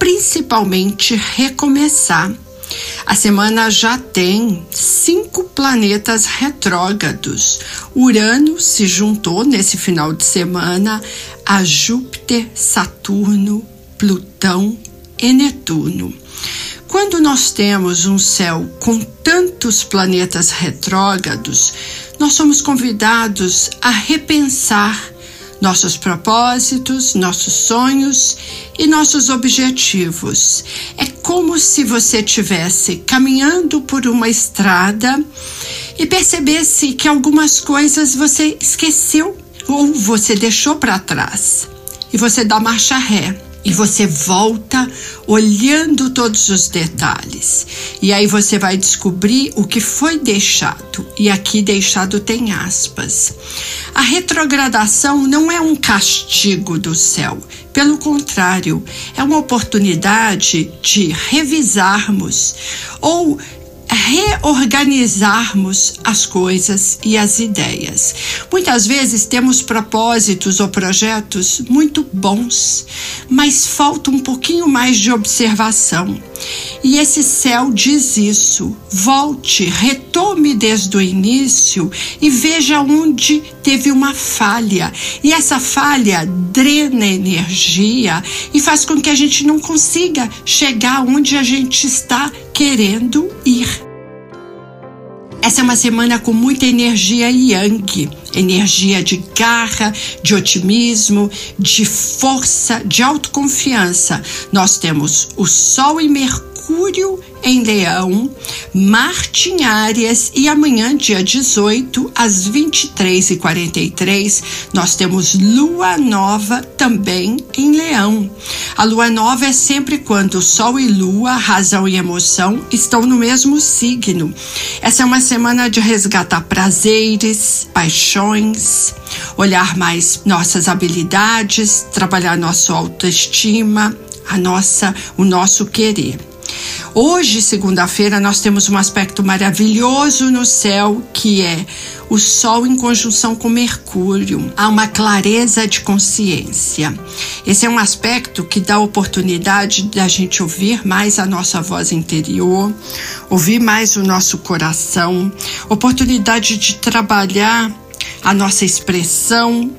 principalmente recomeçar. A semana já tem cinco planetas retrógrados. Urano se juntou nesse final de semana a Júpiter, Saturno, Plutão e Netuno. Quando nós temos um céu com tantos planetas retrógrados, nós somos convidados a repensar nossos propósitos, nossos sonhos e nossos objetivos. É como se você estivesse caminhando por uma estrada e percebesse que algumas coisas você esqueceu ou você deixou para trás e você dá marcha ré e você volta olhando todos os detalhes. E aí você vai descobrir o que foi deixado. E aqui deixado tem aspas. A retrogradação não é um castigo do céu. Pelo contrário, é uma oportunidade de revisarmos ou reorganizarmos as coisas e as ideias. Muitas vezes temos propósitos ou projetos muito bons, mas falta um pouquinho mais de observação. E esse céu diz isso. Volte, retome desde o início e veja onde teve uma falha. E essa falha drena energia e faz com que a gente não consiga chegar onde a gente está querendo ir. Essa é uma semana com muita energia yang, energia de garra, de otimismo, de força, de autoconfiança. Nós temos o Sol e Mercúrio em Leão, Marte em Áries e amanhã, dia 18, às 23h43, nós temos Lua Nova também em Leão. A Lua Nova é sempre quando Sol e Lua, razão e emoção, estão no mesmo signo. Essa é uma semana de resgatar prazeres, paixões, olhar mais nossas habilidades, trabalhar nossa autoestima, a nossa, o nosso querer. Hoje, segunda-feira, nós temos um aspecto maravilhoso no céu que é o Sol em conjunção com Mercúrio. Há uma clareza de consciência. Esse é um aspecto que dá oportunidade da gente ouvir mais a nossa voz interior, ouvir mais o nosso coração, oportunidade de trabalhar a nossa expressão,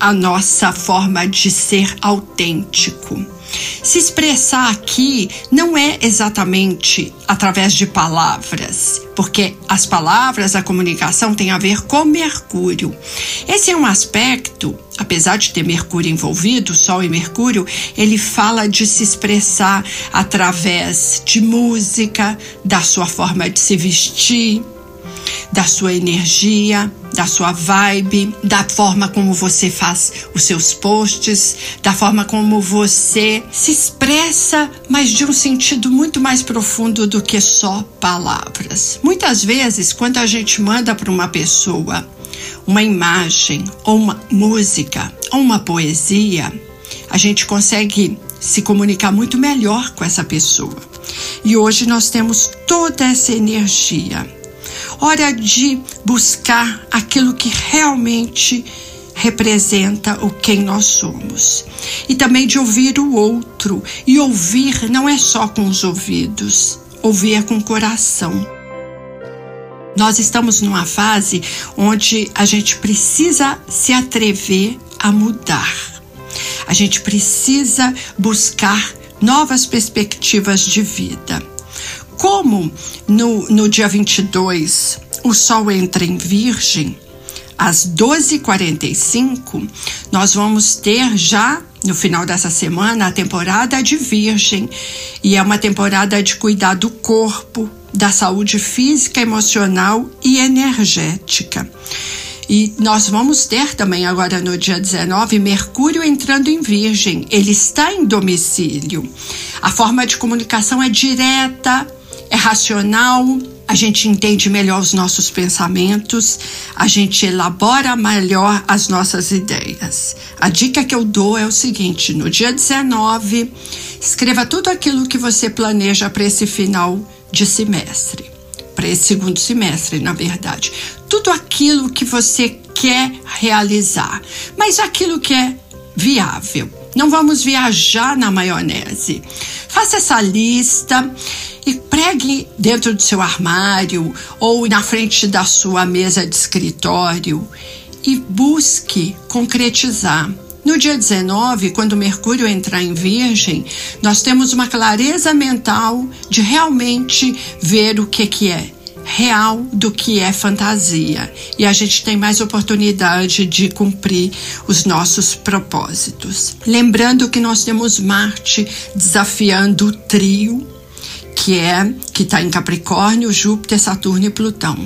a nossa forma de ser autêntico. Se expressar aqui não é exatamente através de palavras, porque as palavras, a comunicação tem a ver com Mercúrio. Esse é um aspecto, apesar de ter Mercúrio envolvido, Sol e Mercúrio, ele fala de se expressar através de música, da sua forma de se vestir, da sua energia, da sua vibe, da forma como você faz os seus posts, da forma como você se expressa, mas de um sentido muito mais profundo do que só palavras. Muitas vezes, quando a gente manda para uma pessoa uma imagem, ou uma música, ou uma poesia, a gente consegue se comunicar muito melhor com essa pessoa. E hoje nós temos toda essa energia Hora de buscar aquilo que realmente representa o quem nós somos. E também de ouvir o outro. E ouvir não é só com os ouvidos, ouvir é com o coração. Nós estamos numa fase onde a gente precisa se atrever a mudar. A gente precisa buscar novas perspectivas de vida. Como no, no dia 22 o Sol entra em Virgem, às 12h45, nós vamos ter já no final dessa semana a temporada de Virgem e é uma temporada de cuidar do corpo, da saúde física, emocional e energética. E nós vamos ter também agora no dia 19 Mercúrio entrando em Virgem. Ele está em domicílio. A forma de comunicação é direta, é racional, a gente entende melhor os nossos pensamentos, a gente elabora melhor as nossas ideias. A dica que eu dou é o seguinte: no dia 19, escreva tudo aquilo que você planeja para esse final de semestre, para esse segundo semestre, na verdade. Tudo aquilo que você quer realizar, mas aquilo que é viável. Não vamos viajar na maionese. Faça essa lista e pregue dentro do seu armário ou na frente da sua mesa de escritório e busque concretizar. No dia 19, quando Mercúrio entrar em Virgem, nós temos uma clareza mental de realmente ver o que, que é real do que é fantasia. E a gente tem mais oportunidade de cumprir os nossos propósitos. Lembrando que nós temos Marte desafiando o trio que é que está em Capricórnio, Júpiter, Saturno e Plutão.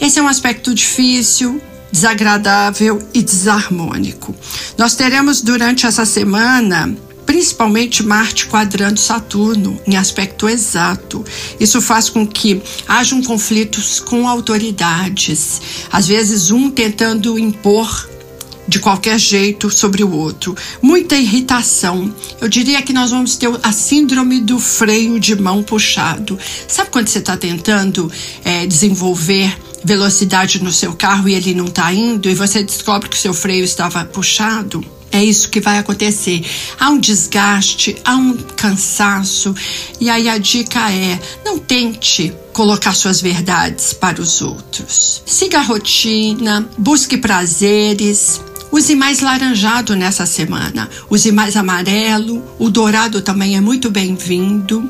Esse é um aspecto difícil, desagradável e desarmônico. Nós teremos durante essa semana principalmente Marte quadrando Saturno em aspecto exato. Isso faz com que hajam conflitos com autoridades, às vezes um tentando impor de qualquer jeito sobre o outro. Muita irritação. Eu diria que nós vamos ter a síndrome do freio de mão puxado. Sabe quando você está tentando é, desenvolver velocidade no seu carro e ele não está indo e você descobre que o seu freio estava puxado? É isso que vai acontecer. Há um desgaste, há um cansaço. E aí a dica é: não tente colocar suas verdades para os outros. Siga a rotina, busque prazeres, Use mais laranjado nessa semana, use mais amarelo, o dourado também é muito bem-vindo.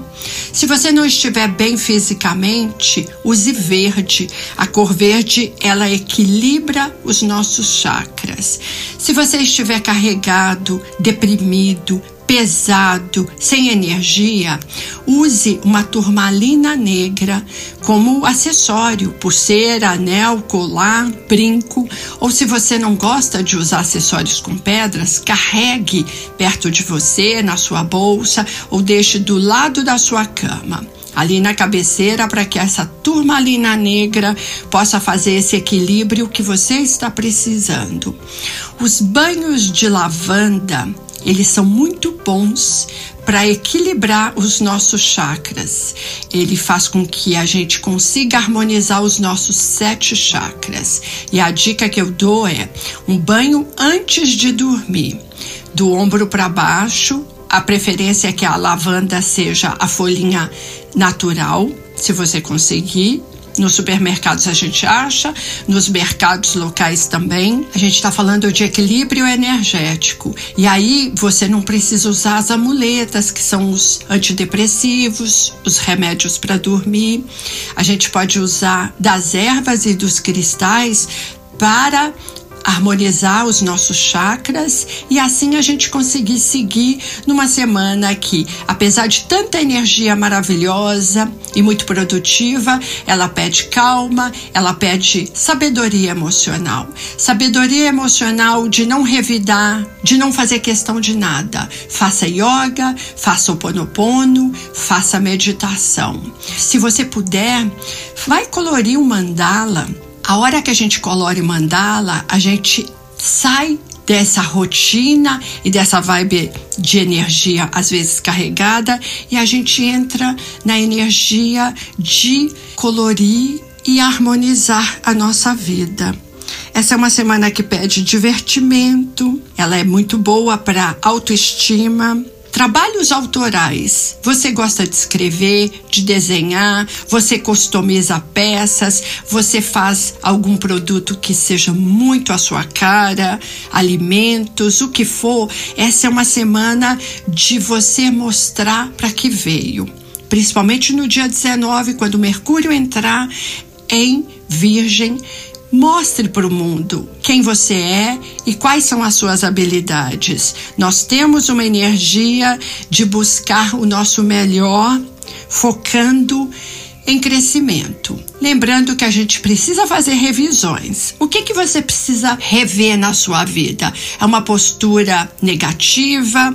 Se você não estiver bem fisicamente, use verde. A cor verde, ela equilibra os nossos chakras. Se você estiver carregado, deprimido, pesado, sem energia, use uma turmalina negra como acessório, pulseira, anel, colar, brinco, ou se você não gosta de usar acessórios com pedras, carregue perto de você, na sua bolsa ou deixe do lado da sua cama ali na cabeceira para que essa turmalina negra possa fazer esse equilíbrio que você está precisando. Os banhos de lavanda eles são muito bons para equilibrar os nossos chakras. Ele faz com que a gente consiga harmonizar os nossos sete chakras. E a dica que eu dou é um banho antes de dormir, do ombro para baixo. A preferência é que a lavanda seja a folhinha natural, se você conseguir, nos supermercados a gente acha, nos mercados locais também. A gente está falando de equilíbrio energético. E aí você não precisa usar as amuletas, que são os antidepressivos, os remédios para dormir. A gente pode usar das ervas e dos cristais para harmonizar os nossos chakras e assim a gente conseguir seguir numa semana que, apesar de tanta energia maravilhosa e muito produtiva, ela pede calma, ela pede sabedoria emocional. Sabedoria emocional de não revidar, de não fazer questão de nada. Faça yoga, faça o ponopono, faça meditação. Se você puder, vai colorir um mandala a hora que a gente colore mandala, a gente sai dessa rotina e dessa vibe de energia às vezes carregada e a gente entra na energia de colorir e harmonizar a nossa vida. Essa é uma semana que pede divertimento, ela é muito boa para autoestima, Trabalhos autorais. Você gosta de escrever, de desenhar, você customiza peças, você faz algum produto que seja muito a sua cara, alimentos, o que for. Essa é uma semana de você mostrar para que veio. Principalmente no dia 19, quando Mercúrio entrar em Virgem Mostre para o mundo quem você é e quais são as suas habilidades. Nós temos uma energia de buscar o nosso melhor, focando em crescimento. Lembrando que a gente precisa fazer revisões. O que que você precisa rever na sua vida? É uma postura negativa?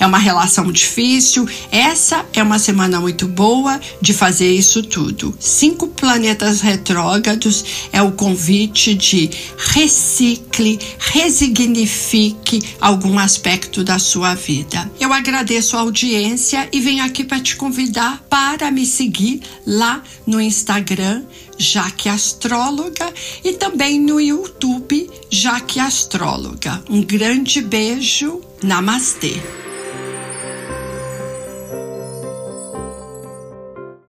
É uma relação difícil? Essa é uma semana muito boa de fazer isso tudo. Cinco planetas retrógrados é o convite de recicle, resignifique algum aspecto da sua vida. Eu agradeço a audiência e venho aqui para te convidar para me seguir lá no Instagram Jaque Astróloga e também no YouTube Jaque Astróloga. Um grande beijo, namastê.